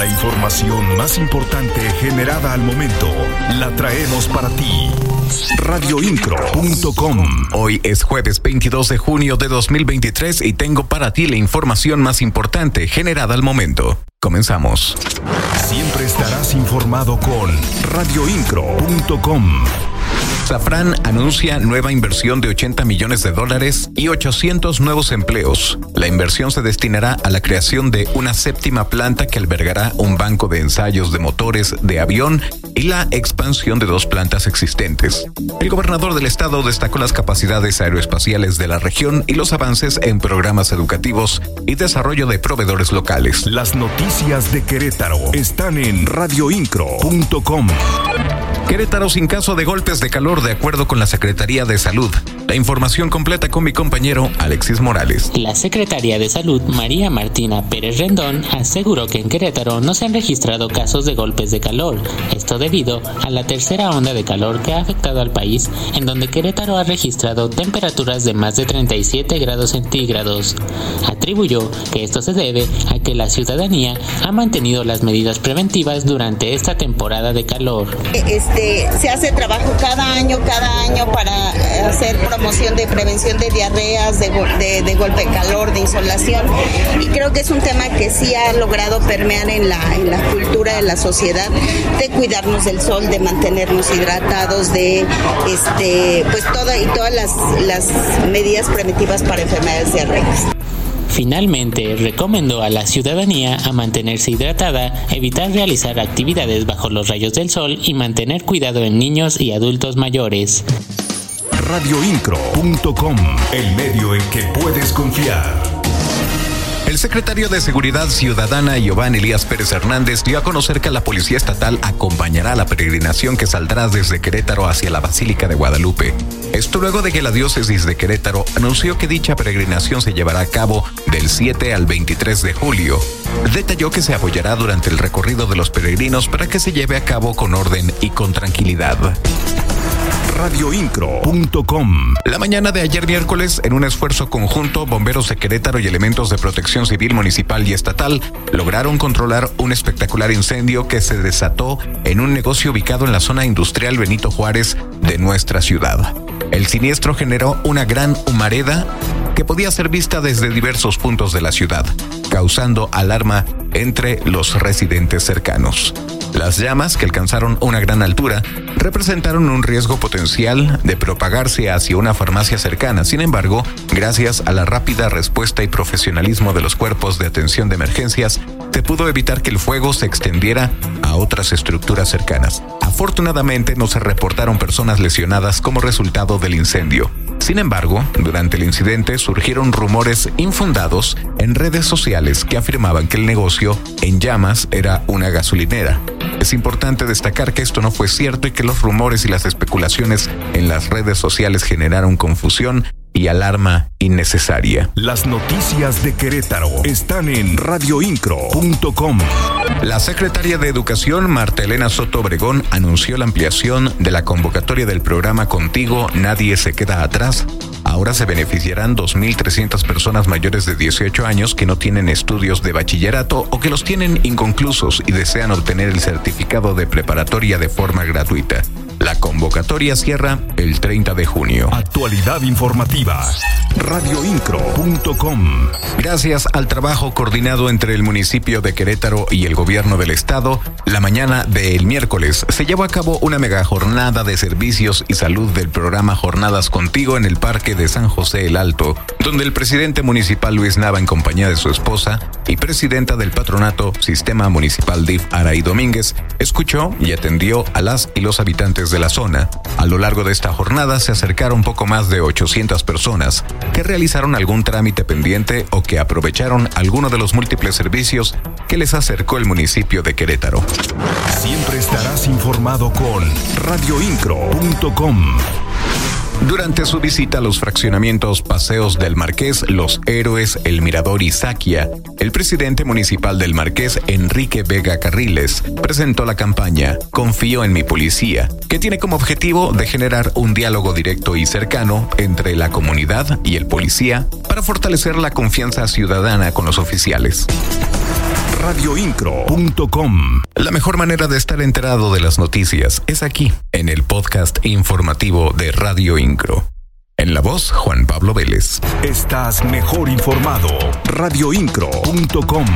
La información más importante generada al momento la traemos para ti. Radioincro.com Hoy es jueves 22 de junio de 2023 y tengo para ti la información más importante generada al momento. Comenzamos. Siempre estarás informado con radioincro.com. Safran anuncia nueva inversión de 80 millones de dólares y 800 nuevos empleos. La inversión se destinará a la creación de una séptima planta que albergará un banco de ensayos de motores de avión y la expansión de dos plantas existentes. El gobernador del estado destacó las capacidades aeroespaciales de la región y los avances en programas educativos y desarrollo de proveedores locales. Las noticias de Querétaro están en radioincro.com. Querétaro sin caso de golpes de calor de acuerdo con la Secretaría de Salud. La información completa con mi compañero Alexis Morales. La Secretaría de Salud, María Martina Pérez Rendón, aseguró que en Querétaro no se han registrado casos de golpes de calor. Esto debido a la tercera onda de calor que ha afectado al país, en donde Querétaro ha registrado temperaturas de más de 37 grados centígrados. Atribuyó que esto se debe a que la ciudadanía ha mantenido las medidas preventivas durante esta temporada de calor. Este se hace trabajo cada año, cada año para eh, hacer promoción de prevención de diarreas, de, de, golpe de calor, de insolación. Y creo que es un tema que sí ha logrado permear en la, en la cultura de la sociedad, de cuidarnos del sol, de mantenernos hidratados, de este, pues toda y todas las, las medidas preventivas para enfermedades diarreicas. Finalmente, recomendó a la ciudadanía a mantenerse hidratada, evitar realizar actividades bajo los rayos del sol y mantener cuidado en niños y adultos mayores. Radioincro.com, el medio en que puedes confiar. El secretario de Seguridad Ciudadana, Giovanni Elías Pérez Hernández, dio a conocer que la Policía Estatal acompañará la peregrinación que saldrá desde Querétaro hacia la Basílica de Guadalupe. Esto luego de que la diócesis de Querétaro anunció que dicha peregrinación se llevará a cabo del 7 al 23 de julio. Detalló que se apoyará durante el recorrido de los peregrinos para que se lleve a cabo con orden y con tranquilidad radioincro.com. La mañana de ayer miércoles, en un esfuerzo conjunto, bomberos de Querétaro y elementos de protección civil municipal y estatal lograron controlar un espectacular incendio que se desató en un negocio ubicado en la zona industrial Benito Juárez de nuestra ciudad. El siniestro generó una gran humareda que podía ser vista desde diversos puntos de la ciudad, causando alarma entre los residentes cercanos. Las llamas, que alcanzaron una gran altura, representaron un riesgo potencial de propagarse hacia una farmacia cercana. Sin embargo, gracias a la rápida respuesta y profesionalismo de los cuerpos de atención de emergencias, se pudo evitar que el fuego se extendiera a otras estructuras cercanas. Afortunadamente no se reportaron personas lesionadas como resultado del incendio. Sin embargo, durante el incidente surgieron rumores infundados en redes sociales que afirmaban que el negocio en llamas era una gasolinera. Es importante destacar que esto no fue cierto y que los rumores y las especulaciones en las redes sociales generaron confusión y alarma innecesaria. Las noticias de Querétaro están en radioincro.com. La secretaria de Educación, Marta Elena Soto Obregón, anunció la ampliación de la convocatoria del programa Contigo Nadie se queda atrás. Ahora se beneficiarán 2.300 personas mayores de 18 años que no tienen estudios de bachillerato o que los tienen inconclusos y desean obtener el certificado de preparatoria de forma gratuita. La convocatoria cierra el 30 de junio. Actualidad informativa. Radioincro.com. Gracias al trabajo coordinado entre el municipio de Querétaro y el gobierno del estado, la mañana del miércoles se llevó a cabo una mega jornada de servicios y salud del programa Jornadas Contigo en el Parque de San José el Alto, donde el presidente municipal Luis Nava en compañía de su esposa y presidenta del patronato Sistema Municipal DIF Araí Domínguez escuchó y atendió a las y los habitantes de la zona. A lo largo de esta jornada se acercaron poco más de 800 personas que realizaron algún trámite pendiente o que aprovecharon alguno de los múltiples servicios que les acercó el municipio de Querétaro. Siempre estarás informado con radioincro.com. Durante su visita a los fraccionamientos Paseos del Marqués, Los Héroes, El Mirador y Saquia, el presidente municipal del Marqués, Enrique Vega Carriles, presentó la campaña Confío en mi policía, que tiene como objetivo de generar un diálogo directo y cercano entre la comunidad y el policía para fortalecer la confianza ciudadana con los oficiales radioincro.com. La mejor manera de estar enterado de las noticias es aquí, en el podcast informativo de Radio Incro. En la voz, Juan Pablo Vélez. Estás mejor informado. radioincro.com.